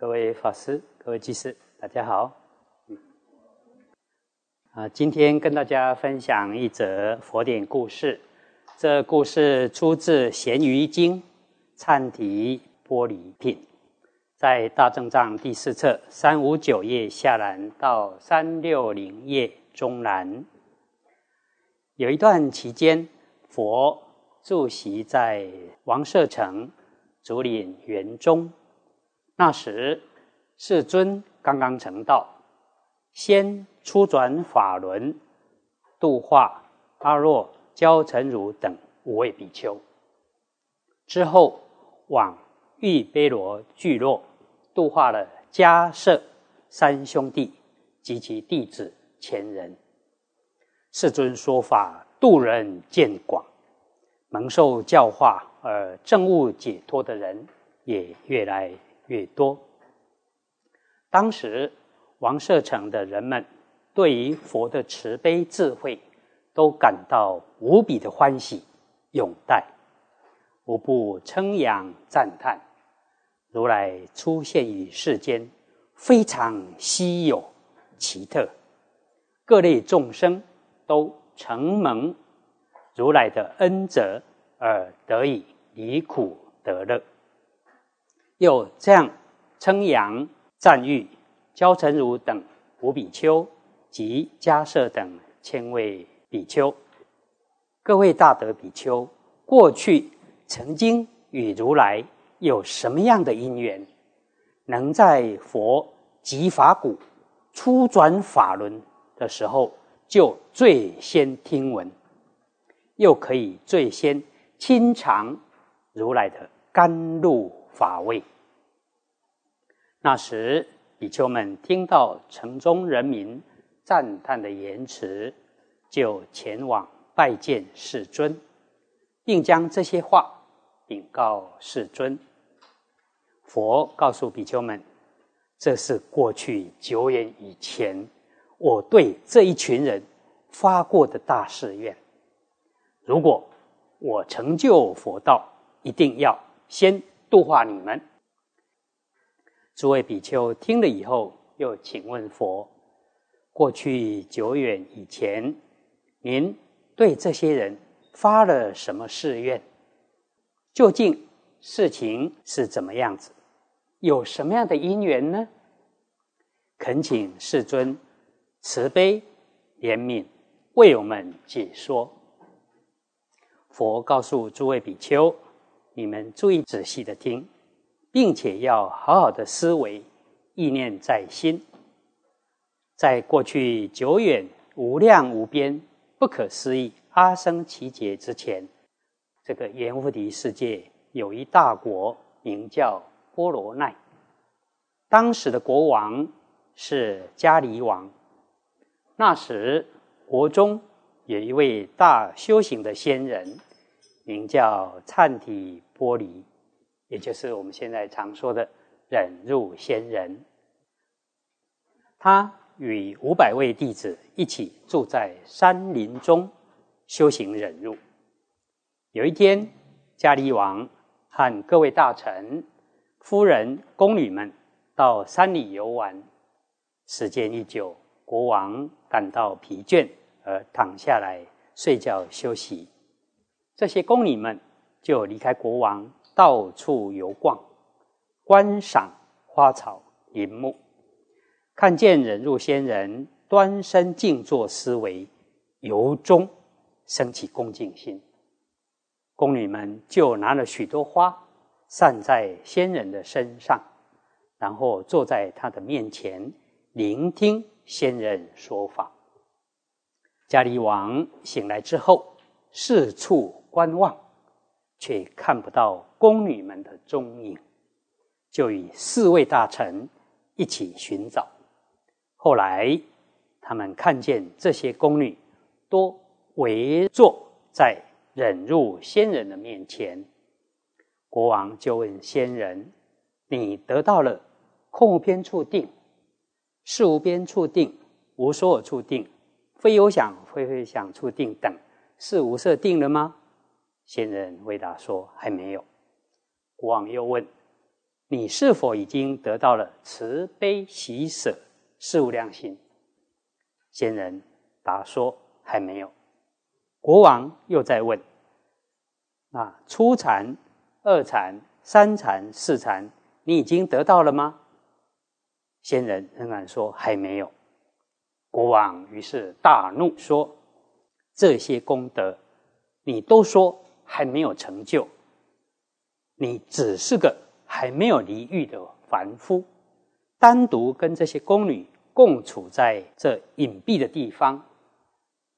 各位法师、各位居士，大家好。啊，今天跟大家分享一则佛典故事。这故事出自《咸鱼经·忏提玻璃品》，在大正藏第四册三五九页下栏到三六零页中栏。有一段期间，佛住席在王舍城。竹林园中，那时世尊刚刚成道，先出转法轮，度化阿若、焦成如等五位比丘。之后往玉卑罗聚落，度化了迦舍三兄弟及其弟子千人。世尊说法度人见广，蒙受教化。而证悟解脱的人也越来越多。当时王舍城的人们对于佛的慈悲智慧，都感到无比的欢喜拥戴，无不称扬赞叹。如来出现于世间，非常稀有奇特，各类众生都承蒙如来的恩泽。而得以离苦得乐，又这样称扬赞誉焦成如等五比丘及迦摄等千位比丘，各位大德比丘，过去曾经与如来有什么样的因缘，能在佛即法谷初转法轮的时候就最先听闻，又可以最先。亲尝如来的甘露法味。那时，比丘们听到城中人民赞叹的言辞，就前往拜见世尊，并将这些话禀告世尊。佛告诉比丘们：“这是过去久远以前，我对这一群人发过的大誓愿。如果……”我成就佛道，一定要先度化你们。诸位比丘听了以后，又请问佛：过去久远以前，您对这些人发了什么誓愿？究竟事情是怎么样子？有什么样的因缘呢？恳请世尊慈悲怜悯，为我们解说。佛告诉诸位比丘：“你们注意仔细的听，并且要好好的思维，意念在心。在过去久远、无量无边、不可思议阿僧祇劫之前，这个阎浮提世界有一大国，名叫波罗奈。当时的国王是迦梨王。那时国中。”有一位大修行的仙人，名叫忏体玻璃，也就是我们现在常说的忍辱仙人。他与五百位弟子一起住在山林中修行忍辱。有一天，迦利王和各位大臣、夫人、宫女们到山里游玩，时间一久，国王感到疲倦。而躺下来睡觉休息，这些宫女们就离开国王，到处游逛，观赏花草林木，看见忍辱仙人端身静坐思维，由衷升起恭敬心。宫女们就拿了许多花散在仙人的身上，然后坐在他的面前，聆听仙人说法。迦利王醒来之后，四处观望，却看不到宫女们的踪影，就与四位大臣一起寻找。后来，他们看见这些宫女都围坐在忍辱仙人的面前。国王就问仙人：“你得到了空无边处定、事无边处定、无所有处定？”非有想，非非想处定等，是无色定了吗？仙人回答说：“还没有。”国王又问：“你是否已经得到了慈悲喜舍事无量心？仙人答说：“还没有。”国王又在问：“那初禅、二禅、三禅、四禅，你已经得到了吗？”仙人仍然说：“还没有。”国王于是大怒，说：“这些功德，你都说还没有成就，你只是个……”还没有离欲的凡夫，单独跟这些宫女共处在这隐蔽的地方，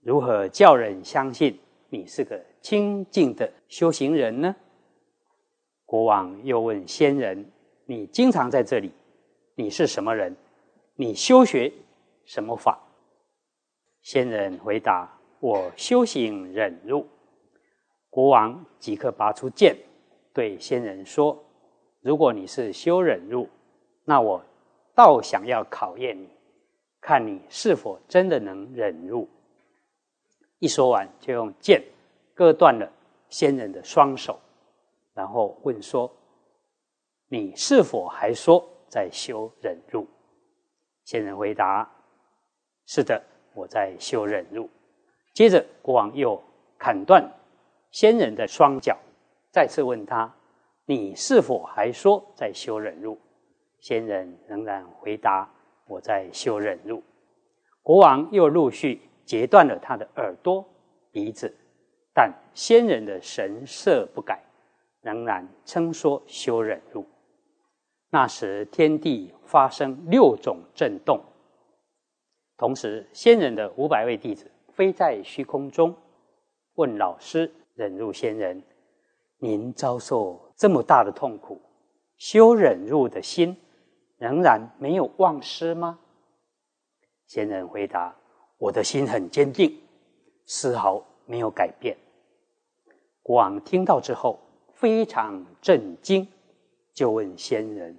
如何叫人相信你是个清净的修行人呢？国王又问仙人：“你经常在这里，你是什么人？你修学什么法？”仙人回答：“我修行忍辱。”国王即刻拔出剑，对仙人说。如果你是修忍辱，那我倒想要考验你，看你是否真的能忍辱。一说完，就用剑割断了仙人的双手，然后问说：“你是否还说在修忍辱？”仙人回答：“是的，我在修忍辱。”接着，国王又砍断仙人的双脚，再次问他。你是否还说在修忍辱？仙人仍然回答：“我在修忍辱。”国王又陆续截断了他的耳朵、鼻子，但仙人的神色不改，仍然称说修忍辱。那时天地发生六种震动，同时仙人的五百位弟子飞在虚空中，问老师忍辱仙人：“您遭受？”这么大的痛苦，修忍辱的心仍然没有忘失吗？仙人回答：“我的心很坚定，丝毫没有改变。”国王听到之后非常震惊，就问仙人：“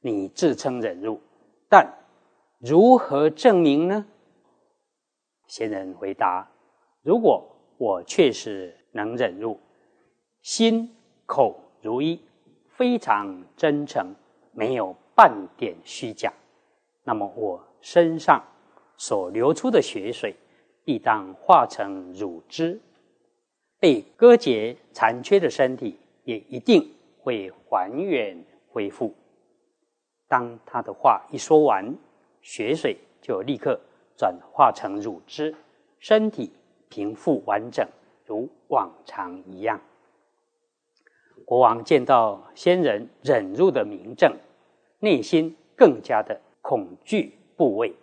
你自称忍辱，但如何证明呢？”仙人回答：“如果我确实能忍辱，心。”口如一，非常真诚，没有半点虚假。那么我身上所流出的血水，必当化成乳汁，被割截残缺的身体也一定会还原恢复。当他的话一说完，血水就立刻转化成乳汁，身体平复完整，如往常一样。国王见到仙人忍辱的明证，内心更加的恐惧怖畏，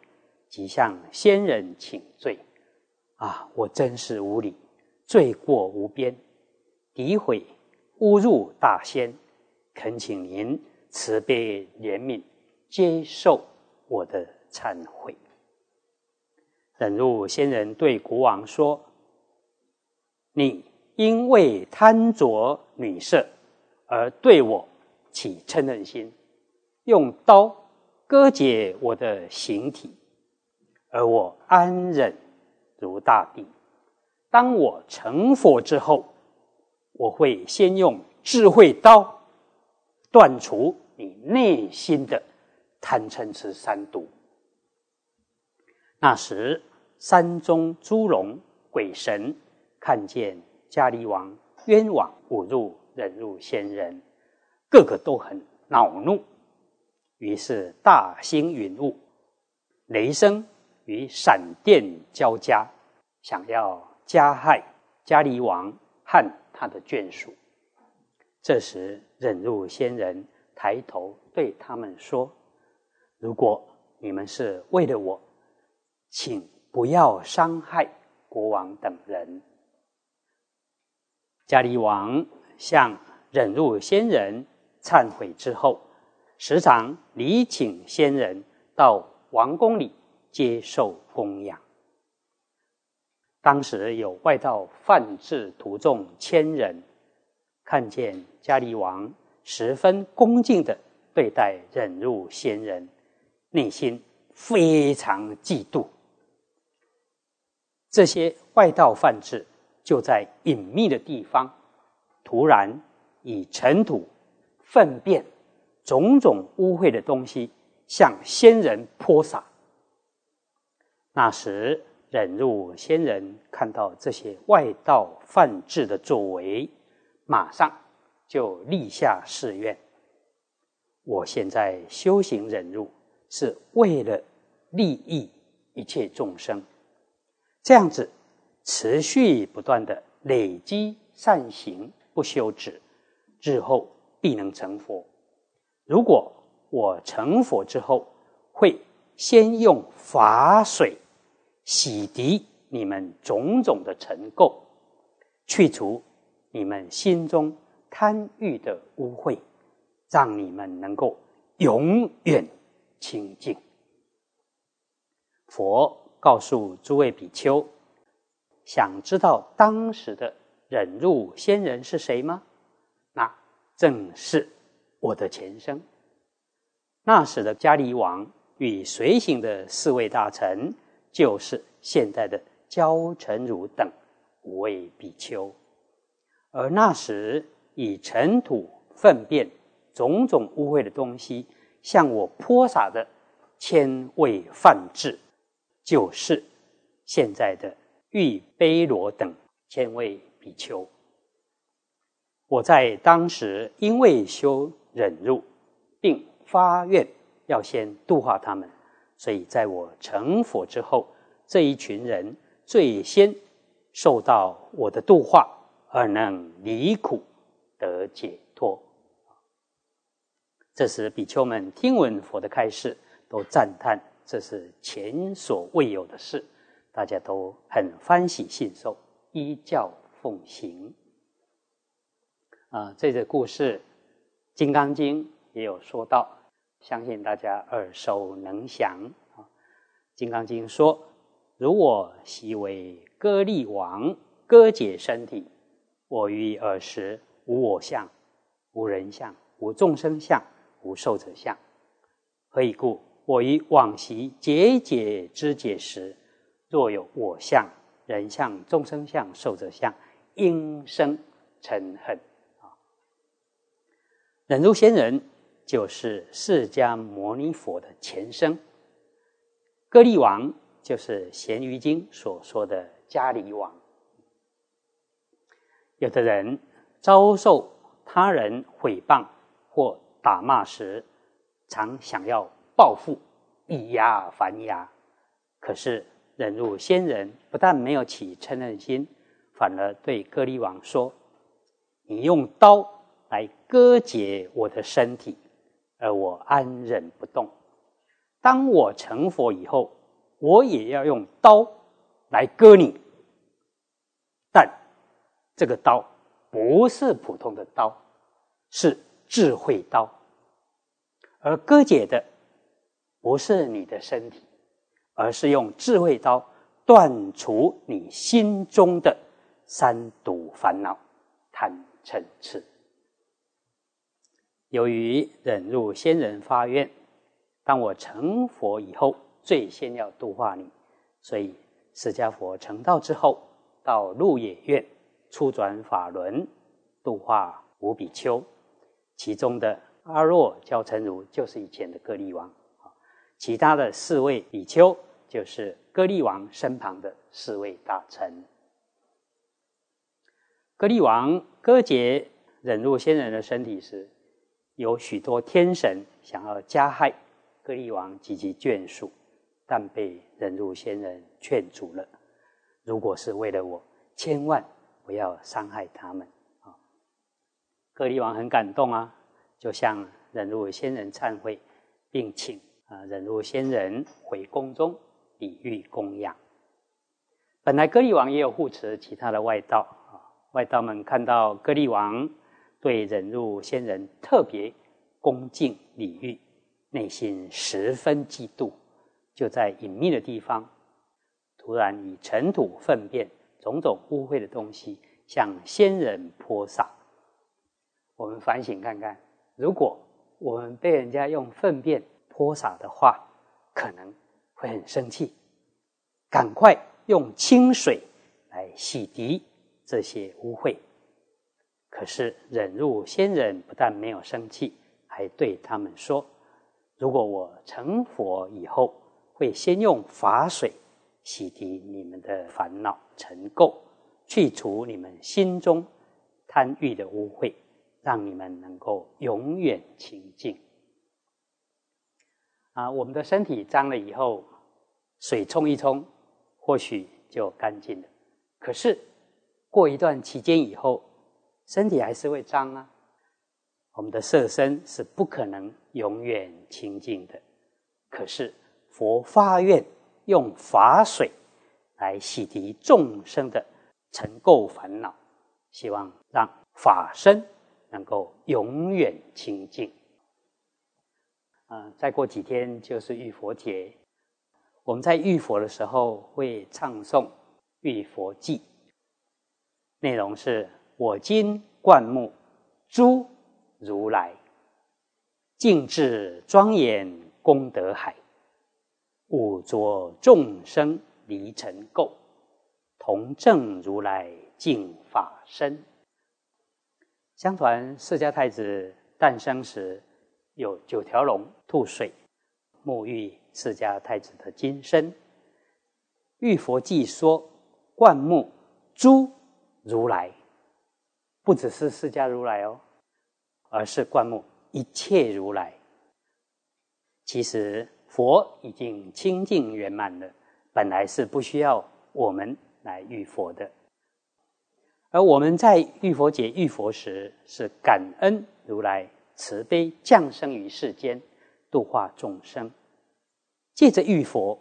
即向仙人请罪：“啊，我真是无礼，罪过无边，诋毁侮辱大仙，恳请您慈悲怜悯，接受我的忏悔。”忍辱仙人对国王说：“你因为贪着女色。”而对我起嗔恨心，用刀割解我的形体，而我安忍如大地。当我成佛之后，我会先用智慧刀断除你内心的贪嗔痴三毒。那时，山中诸龙鬼神看见迦黎王冤枉侮辱。忍辱仙人，个个都很恼怒，于是大兴云雾，雷声与闪电交加，想要加害迦黎王和他的眷属。这时，忍辱仙人抬头对他们说：“如果你们是为了我，请不要伤害国王等人。”迦黎王。向忍辱仙人忏悔之后，时常礼请仙人到王宫里接受供养。当时有外道犯制徒众千人，看见迦黎王十分恭敬的对待忍辱仙人，内心非常嫉妒。这些外道范制就在隐秘的地方。突然以尘土粪便、种种污秽的东西向仙人泼洒。那时，忍辱仙人看到这些外道犯智的作为，马上就立下誓愿：我现在修行忍辱，是为了利益一切众生。这样子，持续不断的累积善行，不休止，日后必能成佛。如果我成佛之后，会先用法水洗涤你们种种的尘垢，去除你们心中贪欲的污秽，让你们能够永远清净。佛。告诉诸位比丘，想知道当时的忍辱仙人是谁吗？那正是我的前生。那时的迦离王与随行的四位大臣，就是现在的焦成儒等五位比丘。而那时以尘土、粪便、种种污秽的东西向我泼洒的千位梵志。就是现在的玉卑罗等千位比丘。我在当时因为修忍辱，并发愿要先度化他们，所以在我成佛之后，这一群人最先受到我的度化，而能离苦得解脱。这时比丘们听闻佛的开示，都赞叹。这是前所未有的事，大家都很欢喜信受，依教奉行。啊，这个故事《金刚经》也有说到，相信大家耳熟能详啊。《金刚经》说：“如我昔为歌利王，割解身体，我于尔时无我相，无人相，无众生相，无寿者相。何以故？”我于往昔节解之解时，若有我相、人相、众生相、寿者相，应生嗔恨啊！忍辱仙人就是释迦牟尼佛的前身，歌利王就是《咸鱼经》所说的迦梨王。有的人遭受他人毁谤或打骂时，常想要。报复，以牙还牙。可是忍辱仙人不但没有起嗔恨心，反而对歌利王说：“你用刀来割解我的身体，而我安忍不动。当我成佛以后，我也要用刀来割你。但这个刀不是普通的刀，是智慧刀，而割解的。”不是你的身体，而是用智慧刀断除你心中的三毒烦恼——贪嗔痴。由于忍辱仙人发愿，当我成佛以后，最先要度化你，所以释迦佛成道之后，到鹿野苑初转法轮，度化五比丘，其中的阿若教成如就是以前的歌利王。其他的四位比丘，就是歌利王身旁的四位大臣。歌利王割解忍辱仙人的身体时，有许多天神想要加害歌利王及其眷属，但被忍辱仙人劝阻了。如果是为了我，千万不要伤害他们啊！歌利王很感动啊，就向忍辱仙人忏悔，并请。啊，忍辱仙人回宫中礼遇供养。本来歌利王也有护持其他的外道啊，外道们看到歌利王对忍辱仙人特别恭敬礼遇，内心十分嫉妒，就在隐秘的地方，突然以尘土、粪便、种种污秽的东西向仙人泼洒。我们反省看看，如果我们被人家用粪便，泼洒的话，可能会很生气，赶快用清水来洗涤这些污秽。可是忍辱仙人不但没有生气，还对他们说：“如果我成佛以后，会先用法水洗涤你们的烦恼尘垢，去除你们心中贪欲的污秽，让你们能够永远清净。”啊，我们的身体脏了以后，水冲一冲，或许就干净了。可是过一段期间以后，身体还是会脏啊。我们的色身是不可能永远清净的。可是佛发愿用法水来洗涤众生的尘垢烦恼，希望让法身能够永远清净。啊，再过几天就是浴佛节。我们在浴佛的时候会唱诵《浴佛记》，内容是：我今灌木诸如来，净智庄严功德海，五浊众生离尘垢，同证如来净法身。相传释迦太子诞生时。有九条龙吐水沐浴释迦太子的金身，玉佛记说灌木诸如来，不只是释迦如来哦，而是灌木一切如来。其实佛已经清净圆满了，本来是不需要我们来遇佛的。而我们在遇佛节遇佛时，是感恩如来。慈悲降生于世间，度化众生，借着玉佛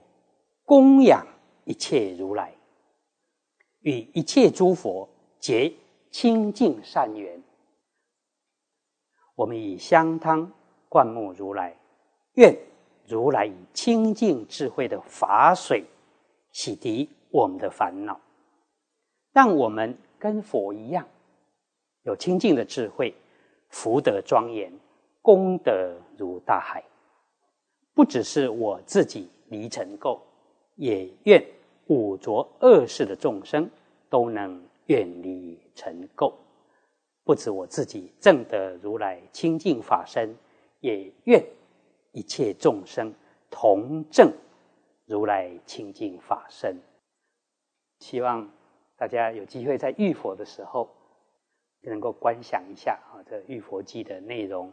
供养一切如来，与一切诸佛结清净善缘。我们以香汤灌沐如来，愿如来以清净智慧的法水洗涤我们的烦恼，让我们跟佛一样，有清净的智慧。福德庄严，功德如大海。不只是我自己离尘垢，也愿五浊恶世的众生都能远离尘垢。不止我自己证得如来清净法身，也愿一切众生同证如来清净法身。希望大家有机会在遇佛的时候。能够观想一下啊，这《玉佛记》的内容，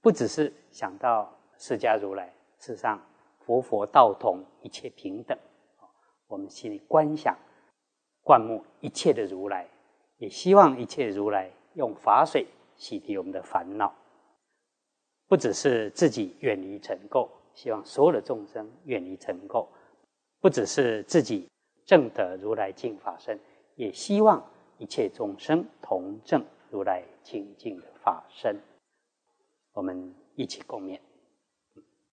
不只是想到释迦如来，事实上佛佛道同，一切平等。我们心里观想、灌木一切的如来，也希望一切如来用法水洗涤我们的烦恼，不只是自己远离尘垢，希望所有的众生远离尘垢；不只是自己证得如来净法身，也希望。一切众生同证如来清净的法身，我们一起共勉。